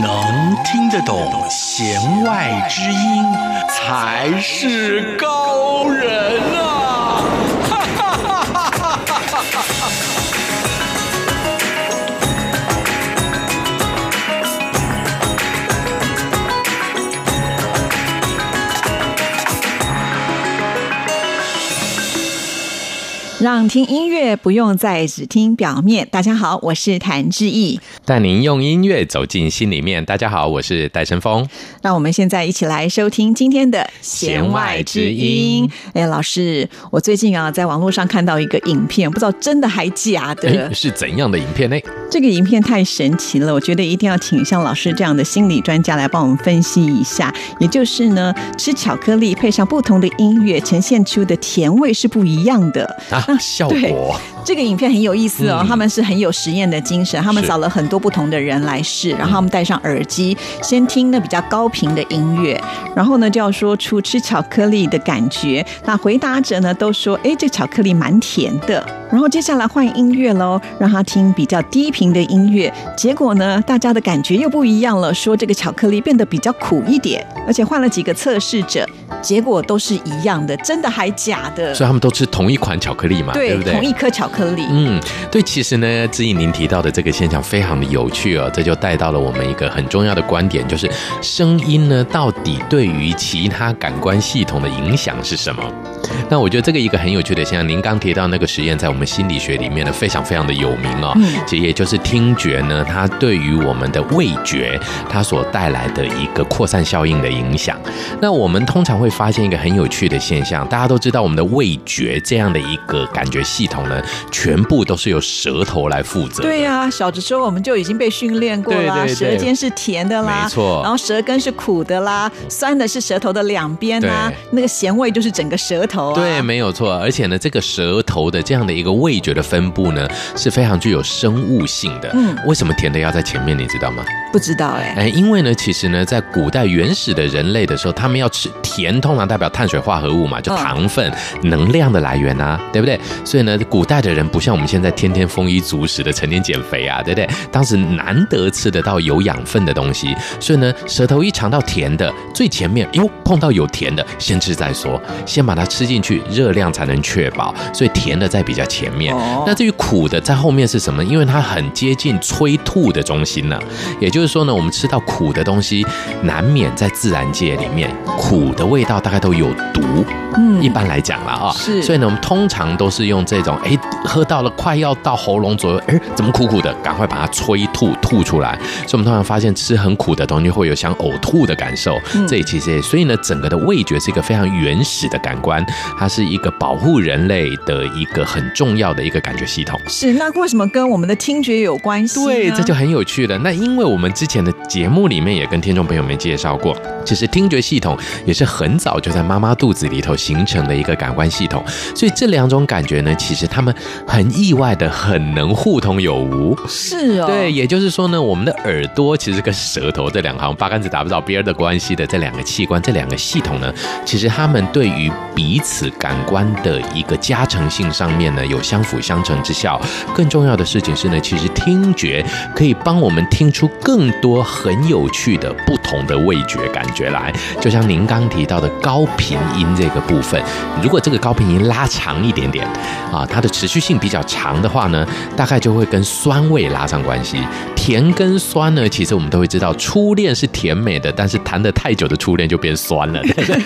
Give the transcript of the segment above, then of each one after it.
能听得懂弦外之音，才是高人啊！让听音乐不用再只听表面。大家好，我是谭志毅，带您用音乐走进心里面。大家好，我是戴晨峰。那我们现在一起来收听今天的弦外之音。哎，老师，我最近啊在网络上看到一个影片，不知道真的还假的？是怎样的影片呢？这个影片太神奇了，我觉得一定要请像老师这样的心理专家来帮我们分析一下。也就是呢，吃巧克力配上不同的音乐，呈现出的甜味是不一样的。啊那效果，这个影片很有意思哦。嗯、他们是很有实验的精神，他们找了很多不同的人来试，然后他们戴上耳机，先听那比较高频的音乐，然后呢就要说出吃巧克力的感觉。那回答者呢都说，哎，这巧克力蛮甜的。然后接下来换音乐喽，让他听比较低频的音乐，结果呢大家的感觉又不一样了，说这个巧克力变得比较苦一点。而且换了几个测试者，结果都是一样的，真的还假的？所以他们都吃同一款巧克力嘛？对，对不对？同一颗巧克力。嗯，对。其实呢，志毅您提到的这个现象非常的有趣哦，这就带到了我们一个很重要的观点，就是声音呢，到底对于其他感官系统的影响是什么？那我觉得这个一个很有趣的现象，您刚提到那个实验，在我们心理学里面呢，非常非常的有名哦。嗯。其实也就是听觉呢，它对于我们的味觉，它所带来的一个扩散效应的影响。那我们通常会发现一个很有趣的现象，大家都知道，我们的味觉这样的一个感觉系统呢，全部都是由舌头来负责。对呀、啊，小的时候我们就已经被训练过了，对对对，舌尖是甜的啦，没错，然后舌根是苦的啦，酸的是舌头的两边啦，那个咸味就是整个舌头、啊。对，没有错。而且呢，这个舌头的这样的一个味觉的分布呢，是非常具有生物性的。嗯，为什么甜的要在前面？你知道吗？不知道哎、欸。哎，因为呢，其实呢，在古代原始的人类的时候，他们要吃甜，通常代表碳水化合物嘛，就糖分、嗯、能量的来源啊，对不对？所以呢，古代的人不像我们现在天天丰衣足食的，成天减肥啊，对不对？当时难得吃得到有养分的东西，所以呢，舌头一尝到甜的，最前面哟，碰到有甜的，先吃再说，先把它吃进去，热量才能确保。所以甜的在比较前面。哦、那至于苦的在后面是什么？因为它很接近催吐的中心呢、啊。也就是说呢，我们吃到苦的东西，难免在自然界里面，苦的味道大概都有毒。嗯，一般来讲了啊，是。所以呢，我们通常都是用这种，哎，喝到了快要到喉咙左右，哎，怎么苦苦的？赶快把它催吐吐出来。所以我们通常发现吃很苦的东西会有想呕吐的感受。嗯、这其实也，所以呢，整个的味觉是一个非常原始的感官，它是一个保护人类的一个很重要的一个感觉系统。是，那为什么跟我们的听觉有关系？对，这就很有趣了。那因为我们之前的节目里面也跟听众朋友们介绍过，其实听觉系统也是很早就在妈妈肚子里头形成的一个感官系统。所以这两种感觉呢，其实他们很意外的很能互通有无。是哦，对，也就是说呢，我们的耳朵其实跟舌头这两行八竿子打不着边的关系的这两个器官，这两个系统呢，其实他们对于彼此感官的一个加成性上面呢，有相辅相成之效。更重要的事情是呢，其实听觉可以帮我们听出更多很有趣的不同的味觉感觉来。就像您刚提到的高频音这个部分，如果这个高频音拉长一点点啊，它的持续性比较长的话呢，大概就会跟酸味拉上关系。甜跟酸呢，其实我们都会知道，初恋是甜美的，但是谈的太久的初恋就变酸了，对不对？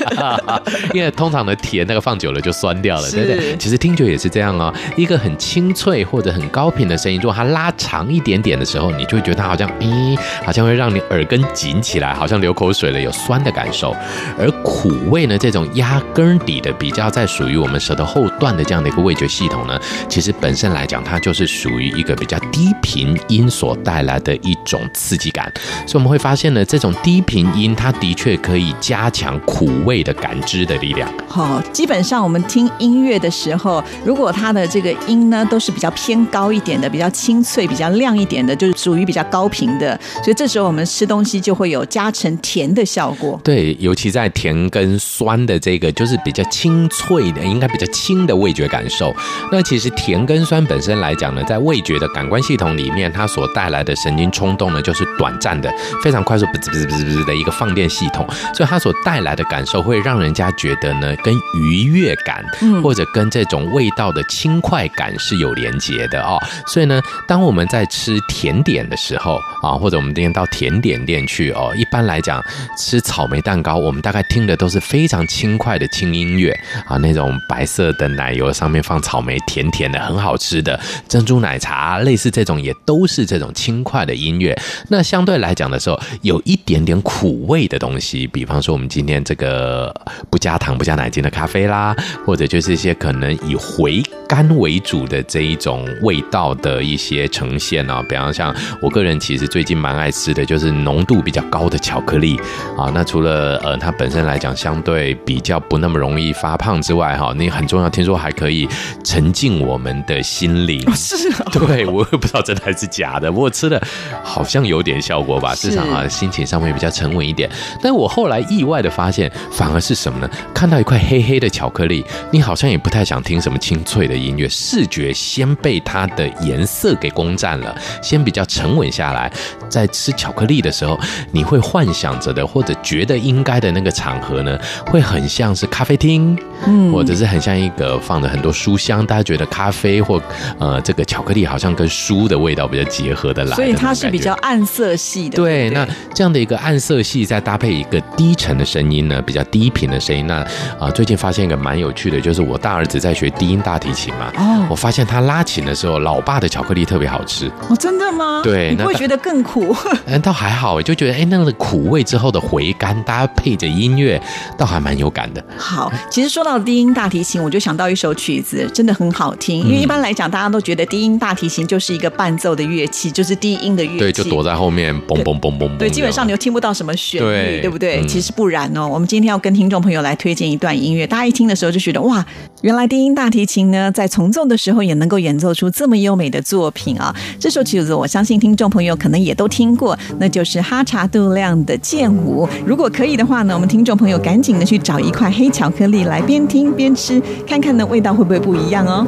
因为通常的甜那个放久了就酸掉了，对不对？其实听觉也是这样哦，一个很清脆或者很高频的声音，如果它拉长一点点的时候，你就会觉得它好像，咦，好像会让你耳根紧起来，好像流口水了，有酸的感受。而苦味呢，这种压根底的比较在属于我们舌头后段的这样的一个味觉系统呢，其实本身来讲，它就是属于一个比较低频音所带来的一种刺激感。所以我们会发现呢，这种低频音它的确可以加强苦味的感知的力量。好，基本上我们听音乐的时候，如果它的这个音呢都是比较偏高一点的，比较清脆、比较亮一点的，就是属于比较高频的。所以这时候我们吃东西就会有加加成甜的效果。对，尤其在甜跟酸的这个，就是比较清脆的，应该比较轻的味觉感受。那其实甜跟酸本身来讲呢，在味觉的感官系统里面，它所带来的神经冲动呢，就是短暂的、非常快速，不滋不滋不滋的一个放电系统，所以它所带来的感受会让人家觉得呢，跟愉悦感，或者跟这种味道的轻快感是有连结的哦。所以呢，当我们在吃甜点的时候啊，或者我们今天到甜点店去哦，一一般来讲吃草莓蛋糕，我们大概听的都是非常轻快的轻音乐啊，那种白色的奶油上面放草莓，甜甜的，很好吃的珍珠奶茶，类似这种也都是这种轻快的音乐。那相对来讲的时候，有一点点苦味的东西，比方说我们今天这个不加糖、不加奶精的咖啡啦，或者就是一些可能以回甘为主的这一种味道的一些呈现啊，比方像我个人其实最近蛮爱吃的就是浓度比较高的巧克力啊。那除了呃它本身来讲相对比较不那么容易发胖之外，哈，你很重要，听说还可以沉浸我们的心灵。是啊，对，我也不知道真的还是假的，不过吃的好像有点效果吧，至少啊心情上面比较沉稳一点。但我后来意外的发现，反而是什么呢？看到一块黑黑的巧克力，你好像也不太想听什么清脆的音乐，视觉先被它的颜色给攻占了，先比较沉稳下来，在吃巧克力的时候，你会幻想着的，或者觉得应该的那个场合呢，会很像是咖啡厅，嗯，或者是很像一个放着很多书香，大家觉得咖啡或呃这个巧克力好像跟书的味道比较结合的来的，所以它是比较暗色系的。对，那这样的一个暗色系，再搭配一个低沉的声音呢，比较低频的声音，那啊、呃，最近发现一个蛮有趣的，就是我大儿子在学低音大提琴嘛，哦，我发现他拉琴的时候，老爸的巧克力特别好吃。哦，真的吗？对，你会觉得更苦？嗯，倒还好，就觉得哎，那个苦味之后的回甘，搭配着音乐，倒还蛮有感的。好，其实说到低音大提琴，我就想到一首曲子，真的很好听。因为一般来讲，大家都觉得低音大提琴就是一个伴奏的乐器，就是低音的乐器，对，就躲在后面，嘣嘣嘣嘣。对，基本上你又听不到什么旋律，对，对不对？嗯、其实不然哦。我们今天要跟听众朋友来推荐一段音乐，大家一听的时候就觉得哇，原来低音大提琴呢，在从奏的时候也能够演奏出这么优美的作品啊！这首曲子，我相信听众朋友可能也都听过，那就是哈查杜亮的《剑舞》。如果可以的话呢，我们听众朋友赶紧的去找一块黑巧克力来边听边吃，看看呢味道会不会不一样哦。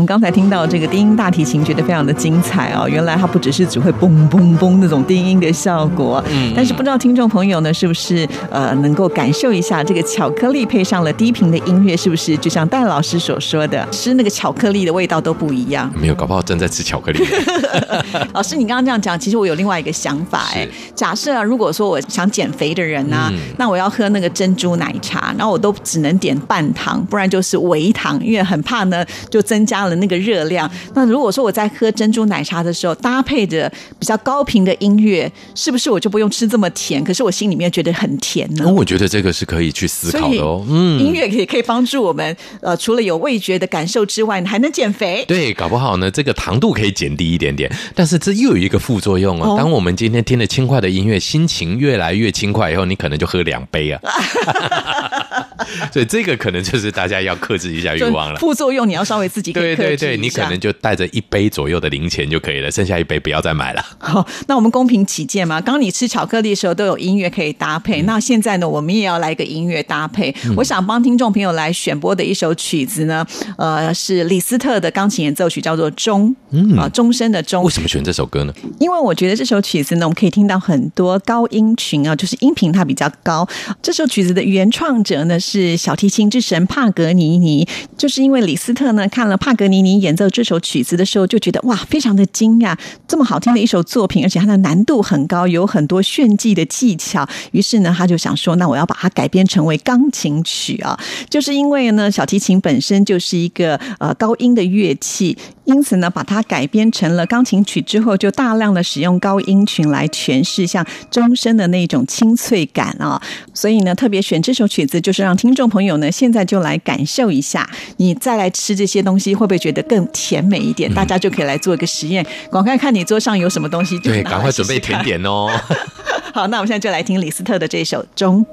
们刚才听到这个低音大提琴，觉得非常的精彩哦。原来它不只是只会嘣嘣嘣那种低音的效果，嗯，但是不知道听众朋友呢，是不是呃能够感受一下这个巧克力配上了低频的音乐，是不是就像戴老师所说的，吃那个巧克力的味道都不一样？没有，搞不好正在吃巧克力。老师，你刚刚这样讲，其实我有另外一个想法哎。假设啊，如果说我想减肥的人呢、啊嗯，那我要喝那个珍珠奶茶，然后我都只能点半糖，不然就是微糖，因为很怕呢就增。增加了那个热量。那如果说我在喝珍珠奶茶的时候，搭配着比较高频的音乐，是不是我就不用吃这么甜？可是我心里面觉得很甜呢？我觉得这个是可以去思考的哦。嗯，音乐可以可以帮助我们，呃，除了有味觉的感受之外，还能减肥。对，搞不好呢，这个糖度可以减低一点点。但是这又有一个副作用啊。当我们今天听了轻快的音乐，心情越来越轻快以后，你可能就喝两杯啊。所以这个可能就是大家要克制一下欲望了。副作用你要稍微自己。对对对，你可能就带着一杯左右的零钱就可以了，剩下一杯不要再买了。好，那我们公平起见嘛，刚刚你吃巧克力的时候都有音乐可以搭配，嗯、那现在呢，我们也要来一个音乐搭配。嗯、我想帮听众朋友来选播的一首曲子呢，呃，是李斯特的钢琴演奏曲，叫做《钟》，嗯啊，钟声的钟。为什么选这首歌呢？因为我觉得这首曲子呢，我们可以听到很多高音群啊，就是音频它比较高。这首曲子的原创者呢是小提琴之神帕格尼尼，就是因为李斯特呢看了。帕格妮妮演奏这首曲子的时候，就觉得哇，非常的惊讶，这么好听的一首作品，而且它的难度很高，有很多炫技的技巧。于是呢，他就想说，那我要把它改编成为钢琴曲啊，就是因为呢，小提琴本身就是一个呃高音的乐器。因此呢，把它改编成了钢琴曲之后，就大量的使用高音群来诠释像钟声的那种清脆感啊。所以呢，特别选这首曲子，就是让听众朋友呢，现在就来感受一下，你再来吃这些东西，会不会觉得更甜美一点？大家就可以来做一个实验，赶快看你桌上有什么东西就试试，对，赶快准备甜点哦。好，那我们现在就来听李斯特的这首钟。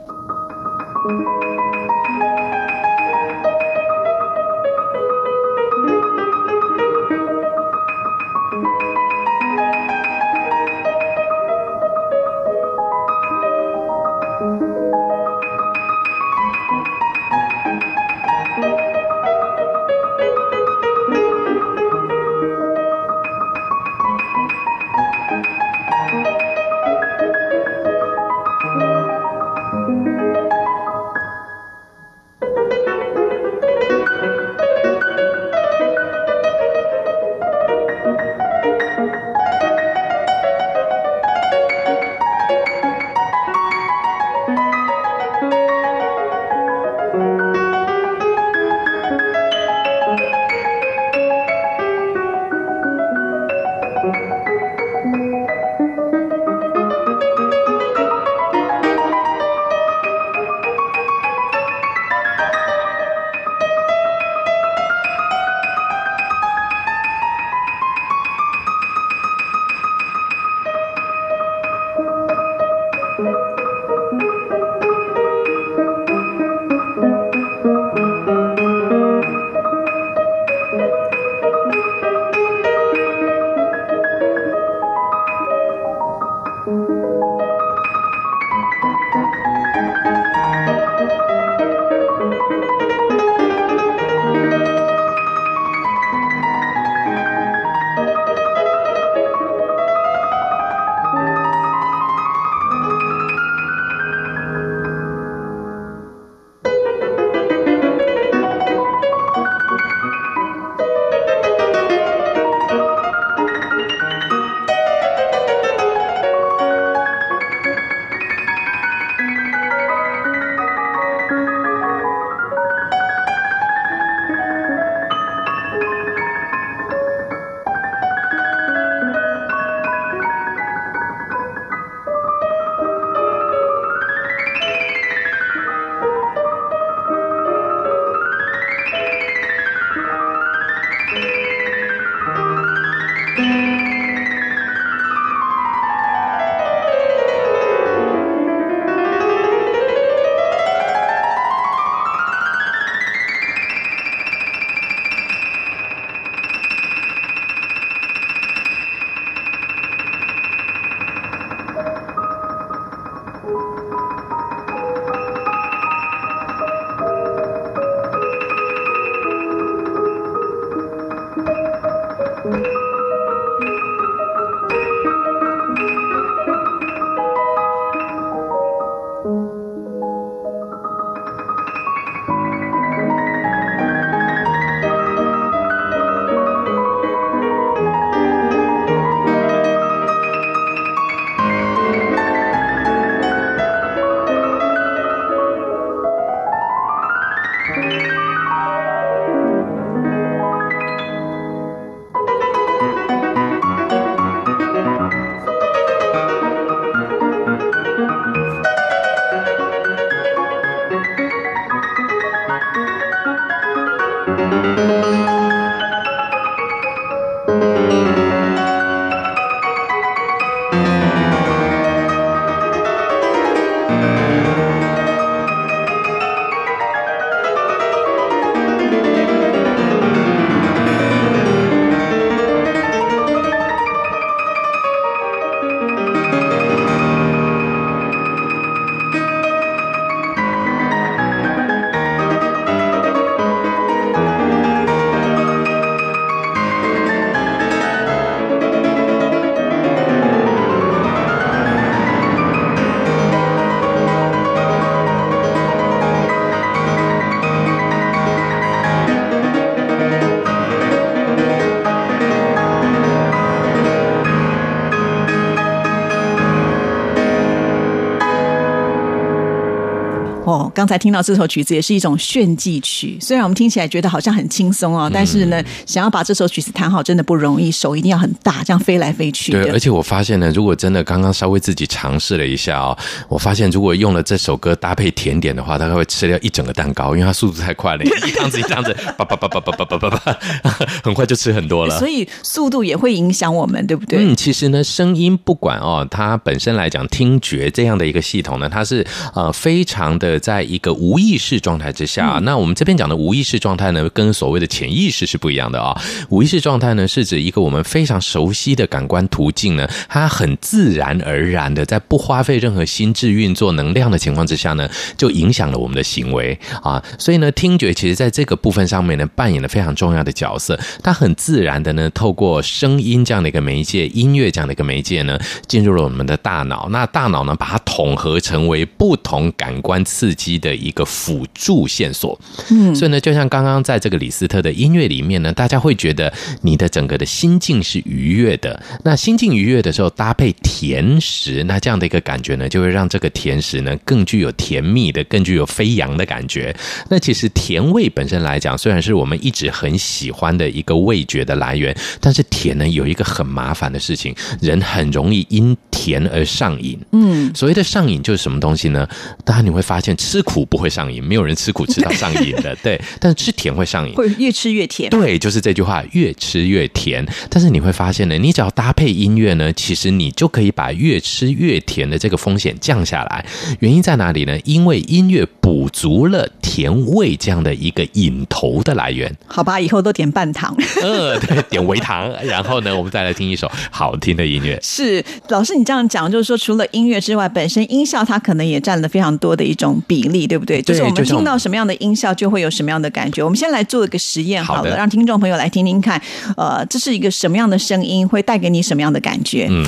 刚才听到这首曲子也是一种炫技曲，虽然我们听起来觉得好像很轻松哦，但是呢，想要把这首曲子弹好真的不容易，手一定要很大，这样飞来飞去。对，而且我发现呢，如果真的刚刚稍微自己尝试了一下哦，我发现如果用了这首歌搭配甜点的话，大概会吃掉一整个蛋糕，因为它速度太快了，一汤子一汤匙，叭叭叭叭叭叭叭叭，很快就吃很多了。所以速度也会影响我们，对不对？嗯，其实呢，声音不管哦，它本身来讲，听觉这样的一个系统呢，它是呃非常的在一个无意识状态之下。嗯、那我们这边讲的无意识状态呢，跟所谓的潜意识是不一样的啊、哦。无意识状态呢，是指一个我们非常熟悉的感官途径呢，它很自然而然的在不花费任何心智运作能量的情况之下呢，就影响了我们的行为啊。所以呢，听觉其实在这个部分上面呢，扮演了非常重要的角色。它很自然的呢，透过声音这样的一个媒介，音乐这样的一个媒介呢，进入了我们的大脑。那大脑呢，把它统合成为不同感官刺激的一个辅助线索。嗯，所以呢，就像刚刚在这个李斯特的音乐里面呢，大家会觉得你的整个的心境是愉悦的。那心境愉悦的时候，搭配甜食，那这样的一个感觉呢，就会让这个甜食呢更具有甜蜜的、更具有飞扬的感觉。那其实甜味本身来讲，虽然是我们一直很喜欢的一个味觉的来源，但是甜呢有一个很麻烦的事情，人很容易因甜而上瘾。嗯，所谓的上瘾就是什么东西呢？当然你会发现吃苦不会上瘾，没有人吃苦吃到上瘾的，对。但是吃甜会上瘾，会越吃越甜。对，就是这句话，越吃越甜。但是你会发现呢，你只要搭配音乐呢，其实你就可以把越吃越甜的这个风险降下来。原因在哪里呢？因为音乐补足了甜味这样的一个瘾头的来源。好吧，以后都点半糖。呃，对，点微糖。然后呢，我们再来听一首好听的音乐。是，老师，你这样讲，就是说，除了音乐之外，本身音效它可能也占了非常多的一种比例，对不对？就是我们听到什么样的音效，就会有什么样的感觉。我们先来做一个实验好了，好，让听众朋友来听听看，呃，这是一个什么样的声音，会带给你什么样的感觉？嗯。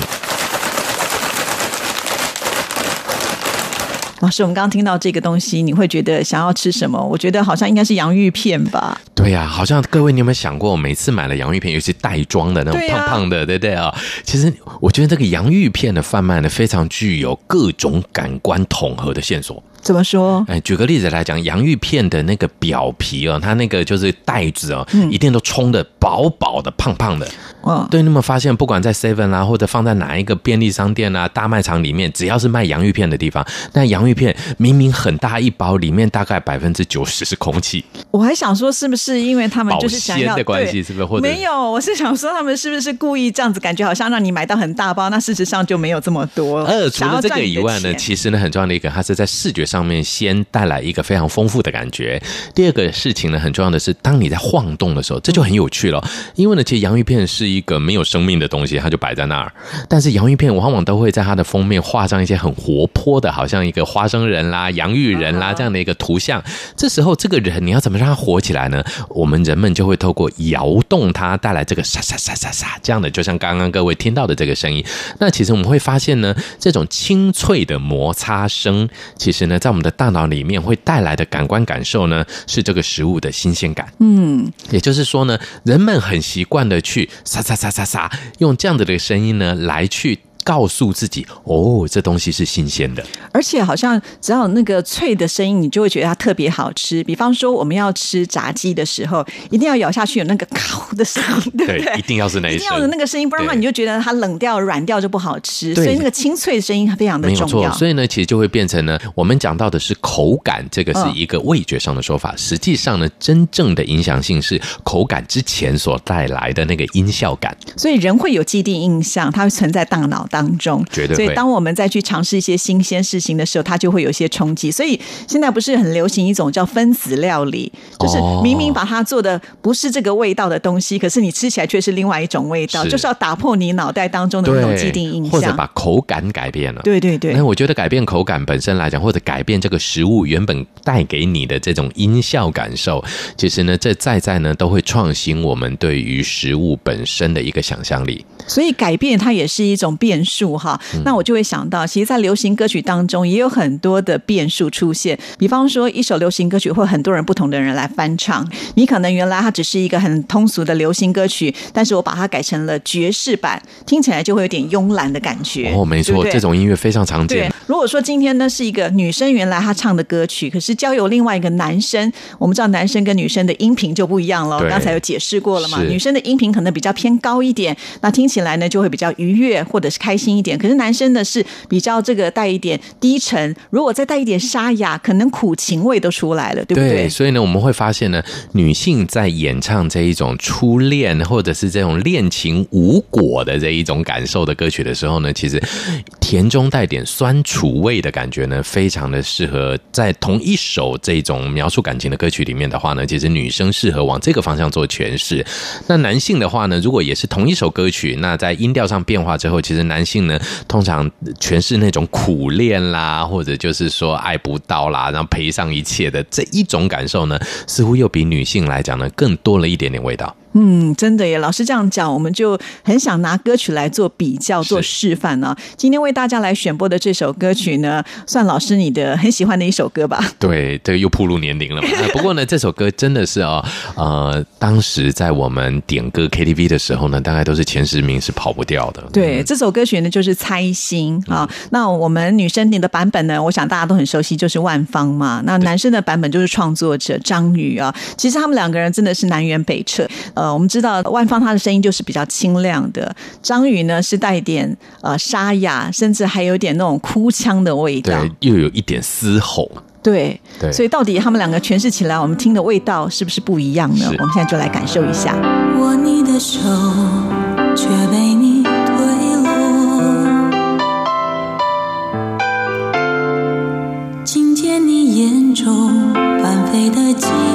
老师，我们刚刚听到这个东西，你会觉得想要吃什么？我觉得好像应该是洋芋片吧。对呀、啊，好像各位，你有没有想过，每次买了洋芋片，尤其袋装的那种胖胖的，对不对啊？其实我觉得这个洋芋片的贩卖呢，非常具有各种感官统合的线索。怎么说？哎，举个例子来讲，洋芋片的那个表皮哦，它那个就是袋子哦，一定都充的薄薄的、胖胖的。哦，对，你有没有发现，不管在 Seven 啦，或者放在哪一个便利商店啊、大卖场里面，只要是卖洋芋片的地方，那洋芋片明明很大一包，里面大概百分之九十是空气。我还想说，是不是因为他们就是想要的关系？是不是？或者没有？我是想说，他们是不是故意这样子，感觉好像让你买到很大包，那事实上就没有这么多。呃，除了这个以外呢，其实呢，很重要的一个，它是在视觉上面先带来一个非常丰富的感觉。第二个事情呢，很重要的是，当你在晃动的时候，这就很有趣了。因为呢，其实洋芋片是一个没有生命的东西，它就摆在那儿。但是洋芋片往往都会在它的封面画上一些很活泼的，好像一个花生人啦、洋芋人啦这样的一个图像。这时候，这个人你要怎么让他活起来呢？我们人们就会透过摇动它，带来这个沙沙沙沙沙这样的，就像刚刚各位听到的这个声音。那其实我们会发现呢，这种清脆的摩擦声，其实呢，在我们的大脑里面会带来的感官感受呢，是这个食物的新鲜感。嗯，也就是说呢，人们很习惯的去沙沙沙沙沙，用这样的的声音呢来去。告诉自己哦，这东西是新鲜的，而且好像只要有那个脆的声音，你就会觉得它特别好吃。比方说，我们要吃炸鸡的时候，一定要咬下去有那个烤的声音，对不对？一定要是那一定要有那个声音，不然的话你就觉得它冷掉、软掉就不好吃。所以那个清脆的声音非常的重要。所以呢，其实就会变成呢，我们讲到的是口感，这个是一个味觉上的说法。实际上呢，真正的影响性是口感之前所带来的那个音效感。所以人会有既定印象，它会存在大脑当中，绝对。所以当我们再去尝试一些新鲜事情的时候，它就会有一些冲击。所以现在不是很流行一种叫分子料理，就是明明把它做的不是这个味道的东西，可是你吃起来却是另外一种味道，就是要打破你脑袋当中的那种既定印象，或者把口感改变了。对对对。那我觉得改变口感本身来讲，或者改变这个食物原本带给你的这种音效感受，其实呢，这在在呢都会创新我们对于食物本身的一个想象力。所以改变它也是一种变数哈。那我就会想到，其实，在流行歌曲当中也有很多的变数出现。比方说，一首流行歌曲会很多人不同的人来翻唱，你可能原来它只是一个很通俗的流行歌曲，但是我把它改成了爵士版，听起来就会有点慵懒的感觉。哦，没错，对对，这种音乐非常常见。对，如果说今天呢是一个女生原来她唱的歌曲，可是交由另外一个男生，我们知道男生跟女生的音频就不一样了。刚才有解释过了嘛？女生的音频可能比较偏高一点，那听起来呢就会比较愉悦或者是开心一点。可是男生呢是比较这个带一点低沉，如果再带一点沙哑，可能苦情味都出来了，对不对？对，所以呢，我们会发现呢，女性在演唱这一种初恋或者是这种恋情无果的这一种感受的歌曲的时候呢，其实甜中带点酸楚味的感觉呢，非常的适合在同一首这种描述感情的歌曲里面的话呢，其实女生适合往这个方向做诠释。那男性的话呢，如果也是同一首歌曲，那在音调上变化之后，其实男性呢，通常全是那种苦恋啦，或者就是说爱不到啦，然后赔上一切的这一种感受呢，似乎又比女性来讲呢，更多了一点点味道。嗯，真的耶！老师这样讲，我们就很想拿歌曲来做比较、做示范呢。今天为大家来选播的这首歌曲呢，算老师你的很喜欢的一首歌吧？对，这个又暴露年龄了嘛。不过呢，这首歌真的是哦，呃，当时在我们点歌 KTV 的时候呢，大概都是前十名是跑不掉的。对，这首歌曲呢就是《猜心》啊。那我们女生点的版本呢，我想大家都很熟悉，就是万芳嘛。那男生的版本就是创作者张宇啊。其实他们两个人真的是南辕北辙。呃，我们知道万芳她的声音就是比较清亮的，张宇呢是带一点呃沙哑，甚至还有点那种哭腔的味道，对，又有一点嘶吼，对，对，所以到底他们两个诠释起来，我们听的味道是不是不一样呢？我们现在就来感受一下。握你的手，却被你推落，听见你眼中翻飞的记的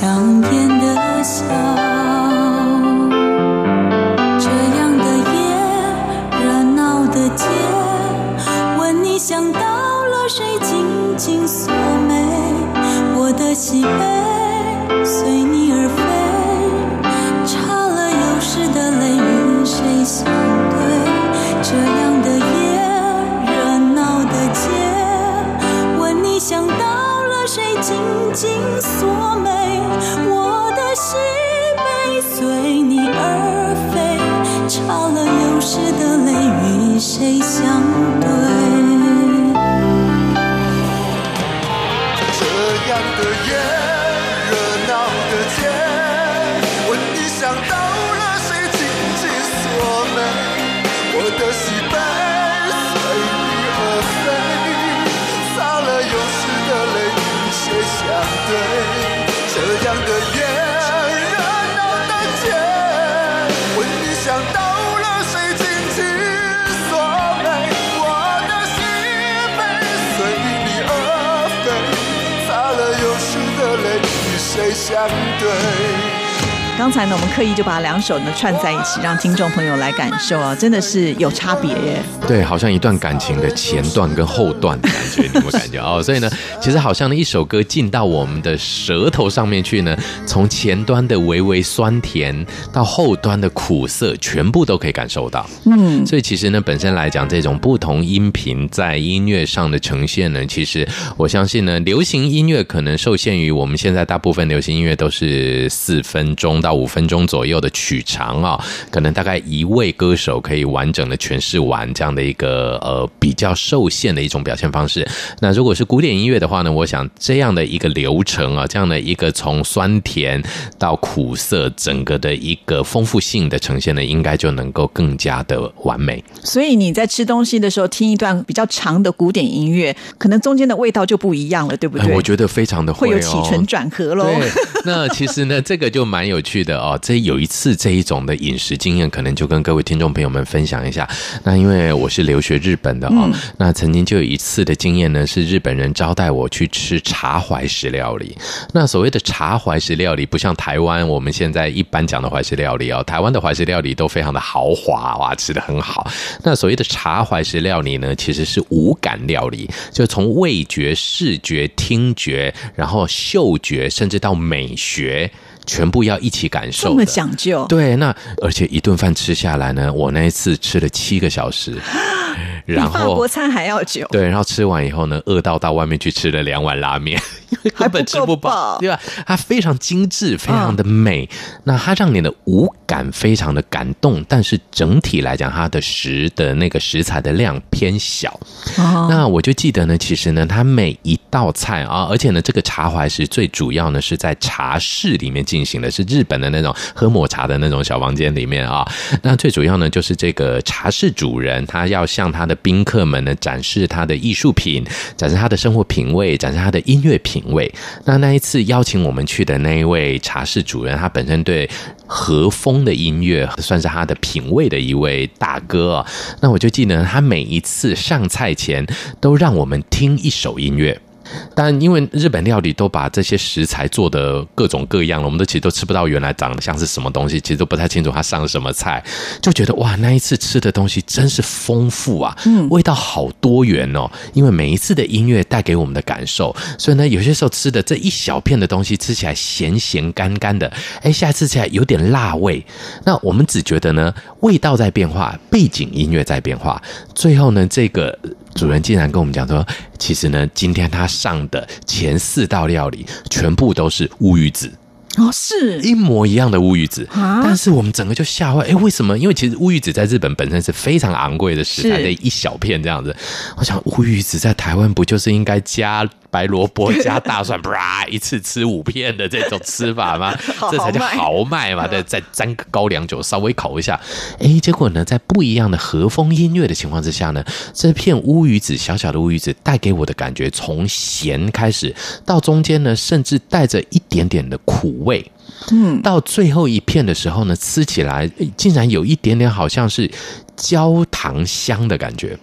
强颜的笑，这样的夜，热闹的街，问你想到了谁，紧紧锁眉，我的喜悲随你而飞，擦了又湿的泪与谁相对？这样心锁眉，我的喜悲随你而飞，擦了又湿的泪与谁相对？相对？刚才呢，我们刻意就把两首呢串在一起，让听众朋友来感受啊，真的是有差别耶。对，好像一段感情的前段跟后段的感觉，你有感觉哦？所以呢，其实好像呢一首歌进到我们的舌头上面去呢，从前端的微微酸甜到后端的苦涩，全部都可以感受到。嗯，所以其实呢，本身来讲，这种不同音频在音乐上的呈现呢，其实我相信呢，流行音乐可能受限于我们现在大部分流行音乐都是四分钟到。到五分钟左右的曲长啊，可能大概一位歌手可以完整的诠释完这样的一个呃比较受限的一种表现方式。那如果是古典音乐的话呢，我想这样的一个流程啊，这样的一个从酸甜到苦涩，整个的一个丰富性的呈现呢，应该就能够更加的完美。所以你在吃东西的时候听一段比较长的古典音乐，可能中间的味道就不一样了，对不对？我觉得非常的会，有起承转合喽。对，那其实呢，这个就蛮有趣。趣的哦。这有一次这一种的饮食经验，可能就跟各位听众朋友们分享一下。那因为我是留学日本的哦，嗯、那曾经就有一次的经验呢，是日本人招待我去吃茶怀石料理。那所谓的茶怀石料理，不像台湾我们现在一般讲的怀石料理哦，台湾的怀石料理都非常的豪华哇，吃的很好。那所谓的茶怀石料理呢，其实是五感料理，就从味觉、视觉、听觉，然后嗅觉，甚至到美学。全部要一起感受，这么讲究。对，那而且一顿饭吃下来呢，我那一次吃了七个小时，然后比法国餐还要久。对，然后吃完以后呢，饿到到外面去吃了两碗拉面。因为根本吃不饱，对吧？它非常精致，非常的美。嗯、那它让你的五感非常的感动，但是整体来讲，它的食的那个食材的量偏小。哦、那我就记得呢，其实呢，它每一道菜啊，而且呢，这个茶怀石最主要呢是在茶室里面进行的，是日本的那种喝抹茶的那种小房间里面啊。那最主要呢，就是这个茶室主人他要向他的宾客们呢展示他的艺术品，展示他的生活品味，展示他的音乐品。味。那那一次邀请我们去的那一位茶室主人，他本身对和风的音乐算是他的品味的一位大哥。那我就记得他每一次上菜前都让我们听一首音乐。但因为日本料理都把这些食材做的各种各样了，我们都其实都吃不到原来长得像是什么东西，其实都不太清楚它上了什么菜，就觉得哇，那一次吃的东西真是丰富啊，嗯，味道好多元哦。因为每一次的音乐带给我们的感受，所以呢，有些时候吃的这一小片的东西吃起来咸咸干干的，哎，下次吃起来有点辣味。那我们只觉得呢，味道在变化，背景音乐在变化，最后呢，这个。主人竟然跟我们讲说，其实呢，今天他上的前四道料理全部都是乌鱼子哦，是一模一样的乌鱼子啊！但是我们整个就吓坏，哎，为什么？因为其实乌鱼子在日本本身是非常昂贵的食材的一小片这样子。我想乌鱼子在台湾不就是应该加？白萝卜加大蒜，啪，一次吃五片的这种吃法吗？这才叫豪迈嘛！再，再沾个高粱酒，稍微烤一下。哎，结果呢，在不一样的和风音乐的情况之下呢，这片乌鱼子，小小的乌鱼子，带给我的感觉，从咸开始，到中间呢，甚至带着一点点的苦味。嗯，到最后一片的时候呢，吃起来竟然有一点点好像是焦糖香的感觉。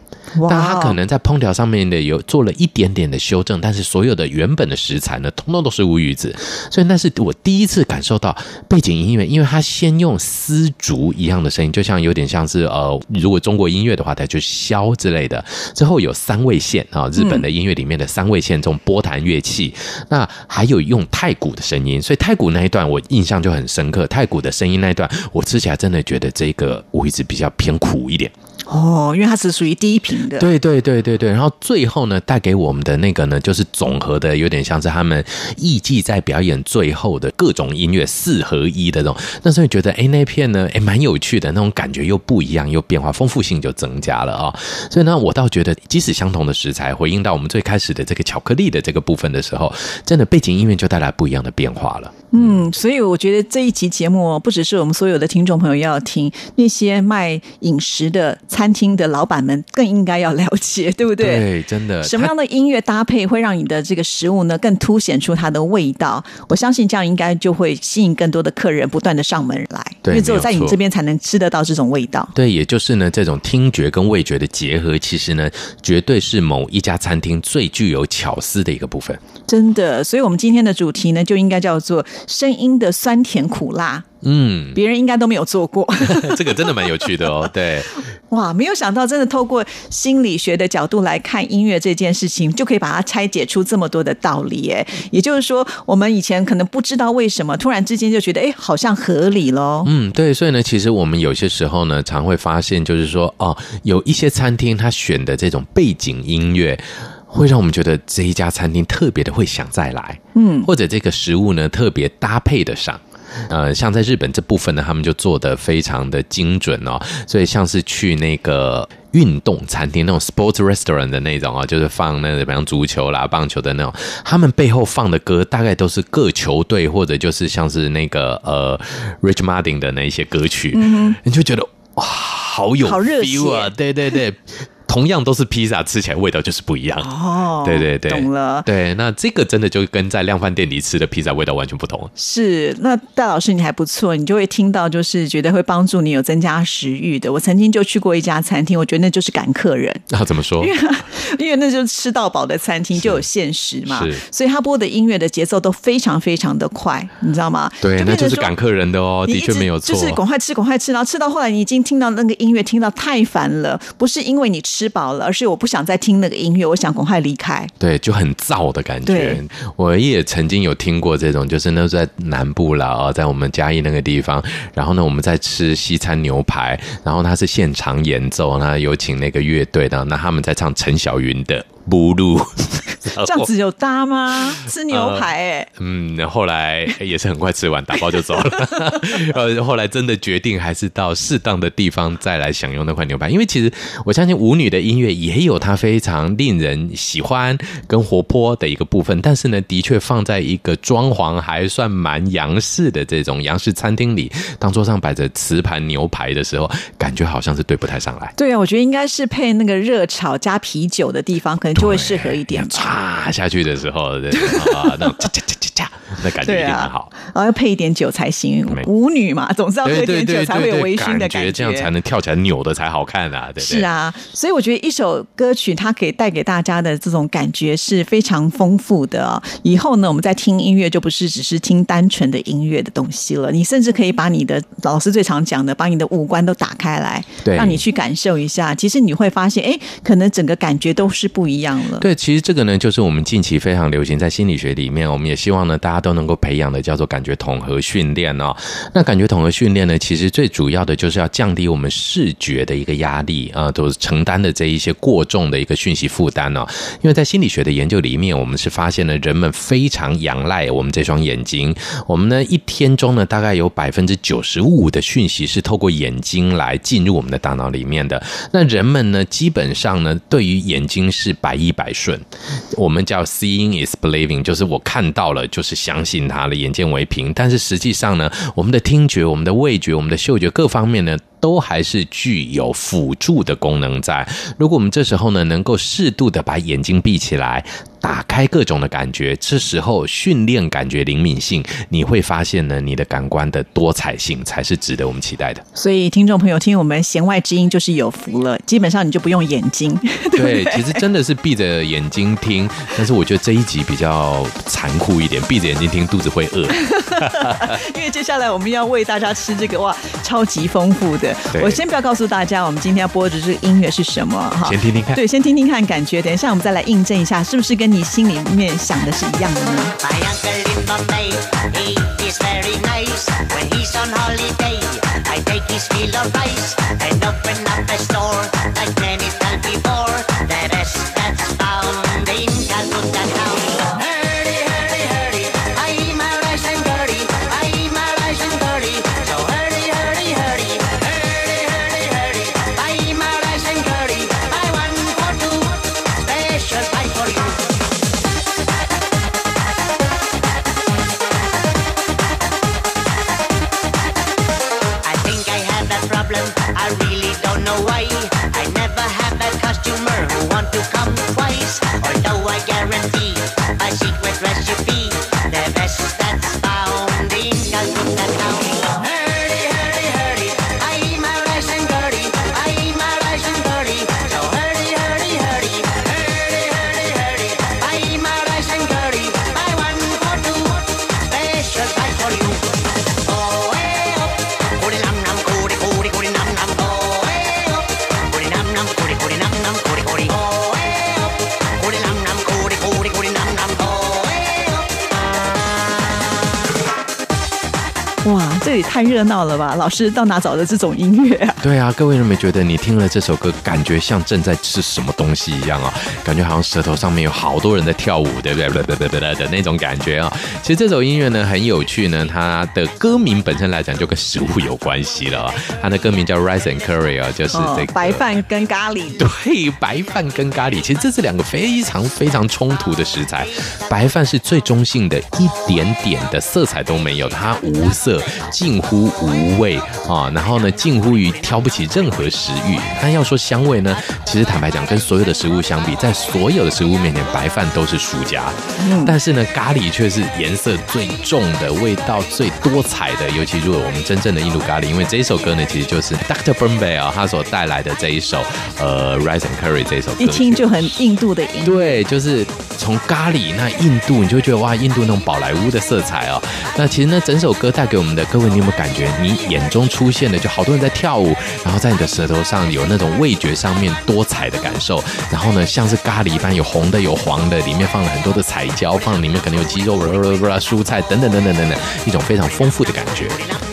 但它可能在烹调上面的有做了一点点的修正，但是所有的原本的食材呢，通通都是乌鱼子，所以那是我第一次感受到背景音乐，因为它先用丝竹一样的声音，就像有点像是呃，如果中国音乐的话，它就箫之类的，之后有三味线啊，日本的音乐里面的三味线这种拨弹乐器，那还有用太鼓的声音，所以太鼓那一段我印象就很深刻，太鼓的声音那一段，我吃起来真的觉得这个乌鱼子比较偏苦一点。哦，因为它是属于低频的，对对对对对。然后最后呢，带给我们的那个呢，就是总和的，有点像是他们艺伎在表演最后的各种音乐四合一的那种。那时候觉得，哎，那片呢，哎，蛮有趣的，那种感觉又不一样，又变化，丰富性就增加了啊、哦。所以呢，我倒觉得，即使相同的食材，回应到我们最开始的这个巧克力的这个部分的时候，真的背景音乐就带来不一样的变化了。嗯，所以我觉得这一期节目不只是我们所有的听众朋友要听，那些卖饮食的餐厅的老板们更应该要了解，对不对？对，真的。什么样的音乐搭配会让你的这个食物呢更凸显出它的味道？我相信这样应该就会吸引更多的客人不断的上门来，对，因为只有在你这边才能吃得到这种味道。对，也就是呢，这种听觉跟味觉的结合，其实呢，绝对是某一家餐厅最具有巧思的一个部分。真的，所以我们今天的主题呢，就应该叫做声音的酸甜苦辣。嗯，别人应该都没有做过，这个真的蛮有趣的哦。对，哇，没有想到，真的透过心理学的角度来看音乐这件事情，就可以把它拆解出这么多的道理。哎，也就是说，我们以前可能不知道为什么，突然之间就觉得，哎，好像合理喽。嗯，对，所以呢，其实我们有些时候呢，常会发现，就是说，哦，有一些餐厅他选的这种背景音乐，会让我们觉得这一家餐厅特别的会想再来，嗯，或者这个食物呢特别搭配得上。呃，像在日本这部分呢，他们就做得非常的精准哦，所以像是去那个运动餐厅那种 sports restaurant 的那种啊，就是放那个比方足球啦、棒球的那种，他们背后放的歌大概都是各球队或者就是像是那个呃 Rich Martin 的那一些歌曲，嗯，你就觉得哇，好有 feel 啊，对对对。同样都是披萨，吃起来味道就是不一样。哦，对对对，懂了。对，那这个真的就跟在量贩店里吃的披萨味道完全不同。是，那戴老师你还不错，你就会听到就是觉得会帮助你有增加食欲的。我曾经就去过一家餐厅，我觉得那就是赶客人。那、啊、怎么说？因为 因为那就是吃到饱的餐厅，就有限时嘛，是，所以他播的音乐的节奏都非常非常的快，你知道吗？对，就那就是赶客人的哦，的确没有错，就是赶快吃，赶快吃，然后吃到后来，你已经听到那个音乐听到太烦了，不是因为你吃饱了，而是我不想再听那个音乐，我想赶快离开。对，就很燥的感觉。我也曾经有听过这种，就是那时候在南部啦啊，在我们嘉义那个地方，然后呢，我们在吃西餐牛排，然后他是现场演奏，那有请那个乐队的，那他们在唱陈小云的。不录，这样子有搭吗？吃牛排哎、欸，嗯，后来也是很快吃完，打包就走了。呃，后来真的决定还是到适当的地方再来享用那块牛排，因为其实我相信舞女的音乐也有它非常令人喜欢跟活泼的一个部分，但是呢，的确放在一个装潢还算蛮洋式的这种洋式餐厅里，当桌上摆着瓷盘牛排的时候，感觉好像是对不太上来。对啊，我觉得应该是配那个热炒加啤酒的地方，可能。就会适合一点，插下去的时候，对啊，那种恰恰恰恰恰，那感觉一定很好。然后要配一点酒才行，舞女嘛，总是要喝点酒才会有微醺的感觉，这样才能跳起来扭的才好看啊，对不对？是啊，所以我觉得一首歌曲它可以带给大家的这种感觉是非常丰富的。以后呢，我们在听音乐就不是只是听单纯的音乐的东西了，你甚至可以把你的老师最常讲的，把你的五官都打开来，对，让你去感受一下。其实你会发现，哎，可能整个感觉都是不一样。对，其实这个呢，就是我们近期非常流行在心理学里面，我们也希望呢，大家都能够培养的叫做感觉统合训练哦。那感觉统合训练呢，其实最主要的就是要降低我们视觉的一个压力啊，都承担的这一些过重的一个讯息负担哦。因为在心理学的研究里面，我们是发现了人们非常仰赖我们这双眼睛，我们呢一天中呢大概有百分之九十五的讯息是透过眼睛来进入我们的大脑里面的。那人们呢，基本上呢，对于眼睛是百百依百顺，我们叫 seeing is believing，就是我看到了，就是相信它了，眼见为凭。但是实际上呢，我们的听觉、我们的味觉、我们的嗅觉各方面呢，都还是具有辅助的功能在。如果我们这时候呢，能够适度的把眼睛闭起来，打开各种的感觉，这时候训练感觉灵敏性，你会发现呢，你的感官的多彩性才是值得我们期待的。所以，听众朋友听我们弦外之音就是有福了，基本上你就不用眼睛。对，对，对，其实真的是闭着眼睛听，但是我觉得这一集比较残酷一点，闭着眼睛听肚子会饿。因为接下来我们要为大家吃这个哇，超级丰富的。我先不要告诉大家，我们今天要播的这个音乐是什么哈？先听听看。对，先听听看感觉。等一下我们再来印证一下，是不是跟你心里面想的是一样的呢？热闹了吧！老师到哪找的这种音乐啊？对啊，各位有没有觉得你听了这首歌，感觉像正在吃什么东西一样啊？感觉好像舌头上面有好多人在跳舞，对不对？对对对对的那种感觉啊！其实这首音乐呢很有趣呢，它的歌名本身来讲就跟食物有关系了。它的歌名叫 Rice and Curry 啊，就是这个白饭跟咖喱。对，白饭跟咖喱，其实这是两个非常非常冲突的食材。白饭是最中性的，一点点的色彩都没有，它无色，近乎无味啊。然后呢，近乎于挑不起任何食欲。但要说香味呢，其实坦白讲，跟所有的食物相比，在所有的食物面前，白饭都是输家。但是呢，咖喱却是颜色最重的，味道最多彩的。尤其如果我们真正的印度咖喱，因为这一首歌呢，其实就是 Dr. Bombay 啊，他所带来的这一首呃 Rice and Curry 这一首歌，一听就很印度的音乐。对，就是从咖喱那印度，你就会觉得哇，印度那种宝莱坞的色彩哦。那其实呢，整首歌带给我们的各位，你有没有感觉？你眼中出现的就好多人在跳舞，然后在你的舌头上有那种味觉上面多彩的感受。然后呢，像是咖喱一般，有红的，有黄的，里面放了很多的彩椒，放里面可能有鸡肉、蔬菜等等等等等等，一种非常丰富的感觉。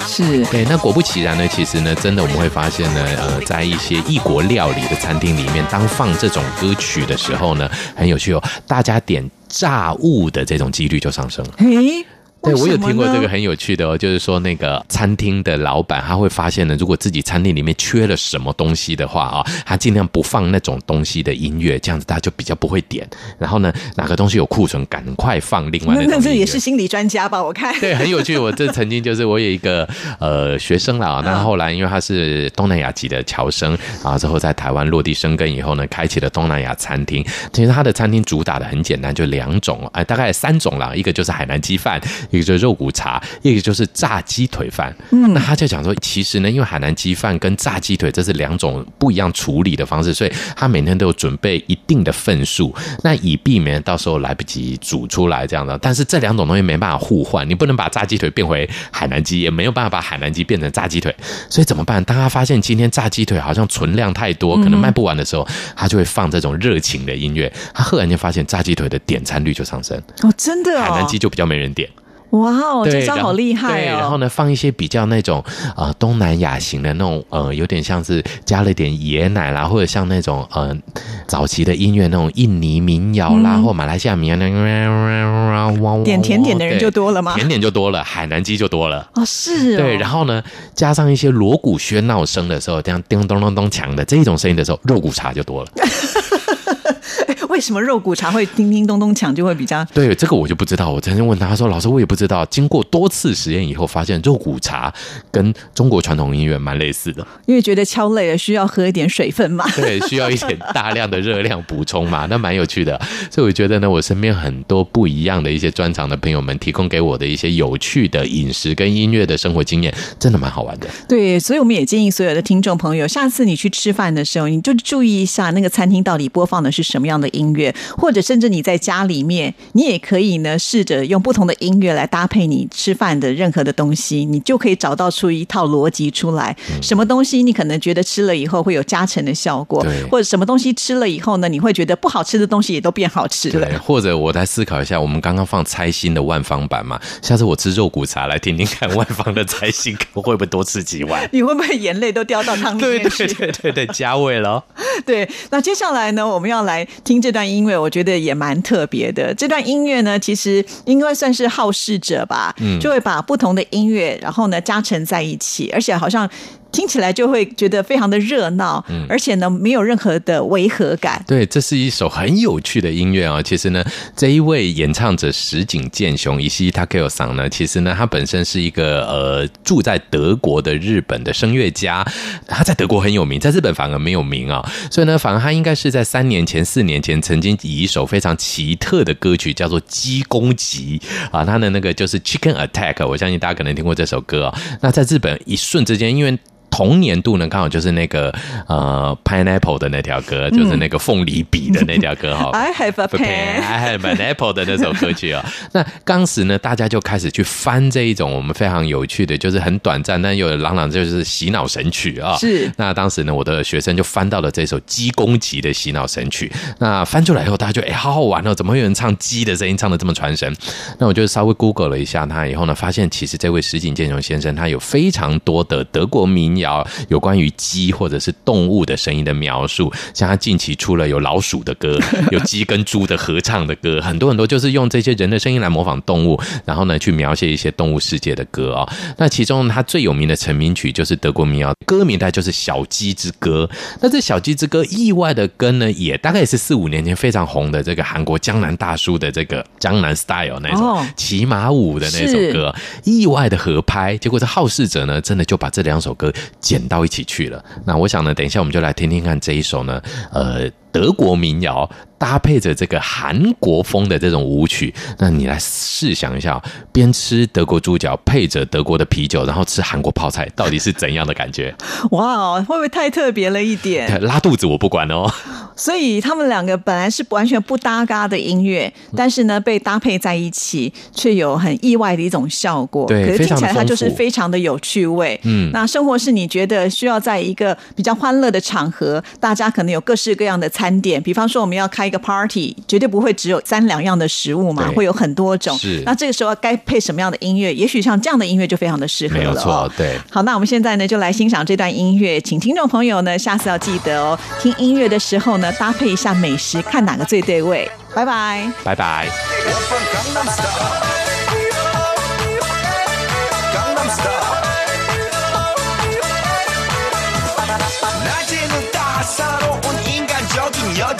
是对。那果不其然呢，其实呢，真的我们会发现呢，呃，在一些异国料理的餐厅里面，当放这种歌曲的时候呢，很有趣哦，大家点炸物的这种几率就上升了。嘿对，我有听过这个很有趣的哦，就是说那个餐厅的老板他会发现呢，如果自己餐厅里面缺了什么东西的话啊，他尽量不放那种东西的音乐，这样子大家就比较不会点。然后呢，哪个东西有库存，赶快放另外那种。那这也是心理专家吧？我看。对，很有趣。我这曾经就是我有一个呃学生啦，那后来因为他是东南亚籍的侨生，然后之后在台湾落地生根以后呢，开启了东南亚餐厅。其实他的餐厅主打的很简单，就两种，哎，大概三种啦，一个就是海南鸡饭。一个就是肉骨茶，一个就是炸鸡腿饭。嗯，那他就讲说，其实呢，因为海南鸡饭跟炸鸡腿这是两种不一样处理的方式，所以他每天都有准备一定的份数，那以避免到时候来不及煮出来这样的。但是这两种东西没办法互换，你不能把炸鸡腿变回海南鸡，也没有办法把海南鸡变成炸鸡腿，所以怎么办？当他发现今天炸鸡腿好像存量太多，可能卖不完的时候，他就会放这种热情的音乐。他赫然间发现炸鸡腿的点餐率就上升哦，真的哦，海南鸡就比较没人点。哇哦，这招好厉害哦！对，然后呢，放一些比较那种呃东南亚型的那种呃，有点像是加了点椰奶啦，或者像那种呃早期的音乐那种印尼民谣啦，嗯、或马来西亚民谣，点甜点的人就多了吗？甜点就多了，海南鸡就多了哦，是哦。对，然后呢，加上一些锣鼓喧闹声的时候，这样叮咚咚咚锵的这种声音的时候，肉骨茶就多了。为什么肉骨茶会叮叮咚咚响就会比较？对，这个我就不知道。我曾经问他，他说：“老师，我也不知道。”经过多次实验以后，发现肉骨茶跟中国传统音乐蛮类似的。因为觉得敲累了，需要喝一点水分嘛。对，需要一点大量的热量补充嘛，那蛮有趣的。所以我觉得呢，我身边很多不一样的一些专长的朋友们，提供给我的一些有趣的饮食跟音乐的生活经验，真的蛮好玩的。对，所以我们也建议所有的听众朋友，下次你去吃饭的时候，你就注意一下那个餐厅到底播放的是什么样的音乐，或者甚至你在家里面，你也可以呢试着用不同的音乐来搭配你吃饭的任何的东西，你就可以找到出一套逻辑出来。什么东西你可能觉得吃了以后会有加成的效果，或者什么东西吃了以后呢，你会觉得不好吃的东西也都变好吃了。或者我来思考一下，我们刚刚放猜心的万方版嘛，下次我吃肉骨茶来听听看万方的猜心，会不会多吃几碗？你会不会眼泪都掉到汤里面去？对对对对对，加味了。对，那接下来呢，我们要来听这段音乐，我觉得也蛮特别的。这段音乐呢，其实应该算是好事者吧，嗯，就会把不同的音乐，然后呢加成在一起，而且好像。听起来就会觉得非常的热闹，嗯，而且呢，没有任何的违和感。对，这是一首很有趣的音乐啊。其实呢，这一位演唱者石井健雄伊西塔克有桑呢，其实呢，他本身是一个呃住在德国的日本的声乐家，他在德国很有名，在日本反而没有名啊。所以呢，反而他应该是在三年前、四年前曾经以一首非常奇特的歌曲叫做《鸡攻击》啊，他的那个就是 Chicken Attack，我相信大家可能听过这首歌啊。那在日本一瞬之间，因为同年度呢，刚好就是那个呃，pineapple 的那条歌，嗯、就是那个凤梨笔的那条歌 哈。I have a pen，I have an apple 的那首歌曲啊。那当时呢，大家就开始去翻这一种我们非常有趣的，就是很短暂但又朗朗就是洗脑神曲啊。是。那当时呢，我的学生就翻到了这首鸡公鸡的洗脑神曲。那翻出来以后，大家就哎、欸，好好玩哦，怎么会有人唱鸡的声音唱的这么传神？那我就稍微 Google 了一下他以后呢，发现其实这位石井健雄先生他有非常多的德国民谣。谣，有关于鸡或者是动物的声音的描述。像他近期出了有老鼠的歌，有鸡跟猪的合唱的歌，很多很多就是用这些人的声音来模仿动物，然后呢去描写一些动物世界的歌哦。那其中他最有名的成名曲就是德国民谣，歌名大概就是《小鸡之歌》。那这《小鸡之歌》意外的跟呢，也大概也是四五年前非常红的这个韩国江南大叔的这个《江南 Style》那种骑马舞的那首歌，意外的合拍。结果这好事者呢，真的就把这两首歌剪到一起去了。那我想呢，等一下我们就来听听看这一首呢，呃，德国民谣。搭配着这个韩国风的这种舞曲，那你来试想一下，边吃德国猪脚，配着德国的啤酒，然后吃韩国泡菜，到底是怎样的感觉？哇哦，会不会太特别了一点？拉肚子我不管哦。所以他们两个本来是完全不搭嘎的音乐，但是呢，被搭配在一起，却有很意外的一种效果。对，可是听起来它就是非常的有趣味。嗯，那生活是你觉得需要在一个比较欢乐的场合，大家可能有各式各样的餐点，比方说我们要开。一个 party 绝对不会只有三两样的食物嘛，会有很多种。是，那这个时候该配什么样的音乐？也许像这样的音乐就非常的适合了。没有错，对。好，那我们现在呢就来欣赏这段音乐，请听众朋友呢下次要记得哦，听音乐的时候呢搭配一下美食，看哪个最对味。拜拜，拜拜。我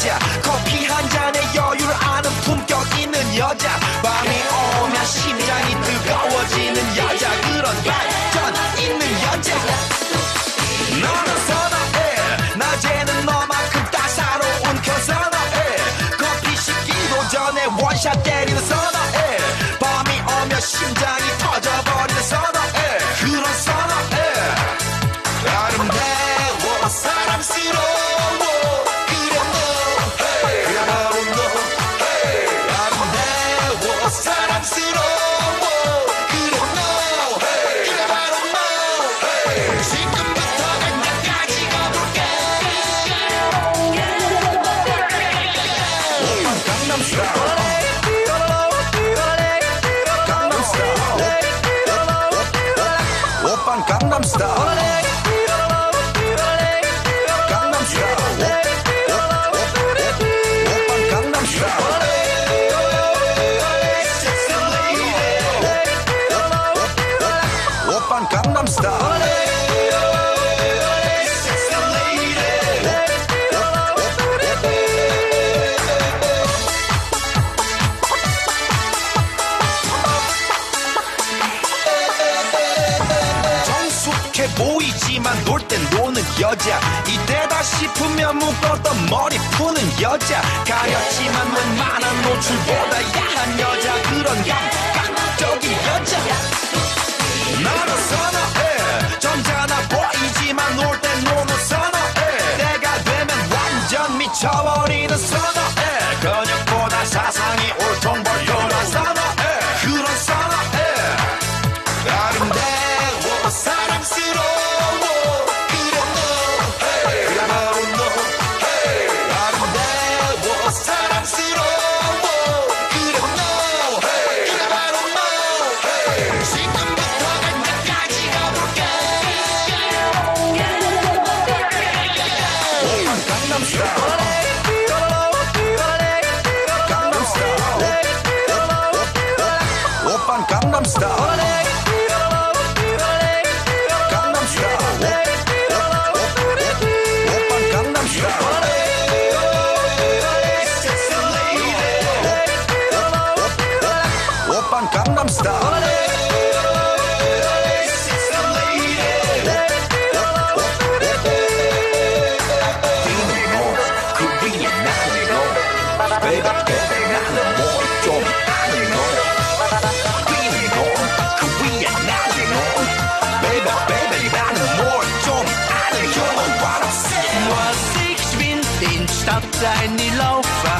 在你老烦。